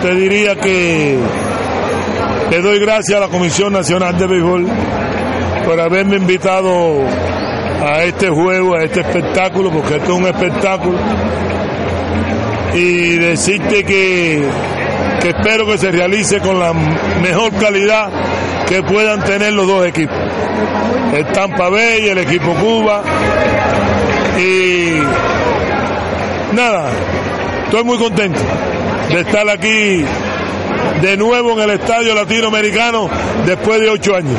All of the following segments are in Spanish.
Te diría que le doy gracias a la Comisión Nacional de Béisbol por haberme invitado a este juego, a este espectáculo, porque esto es un espectáculo. Y decirte que, que espero que se realice con la mejor calidad que puedan tener los dos equipos. El Tampa Bay el equipo Cuba. Y nada, estoy muy contento de estar aquí de nuevo en el Estadio Latinoamericano después de ocho años.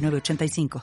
906985.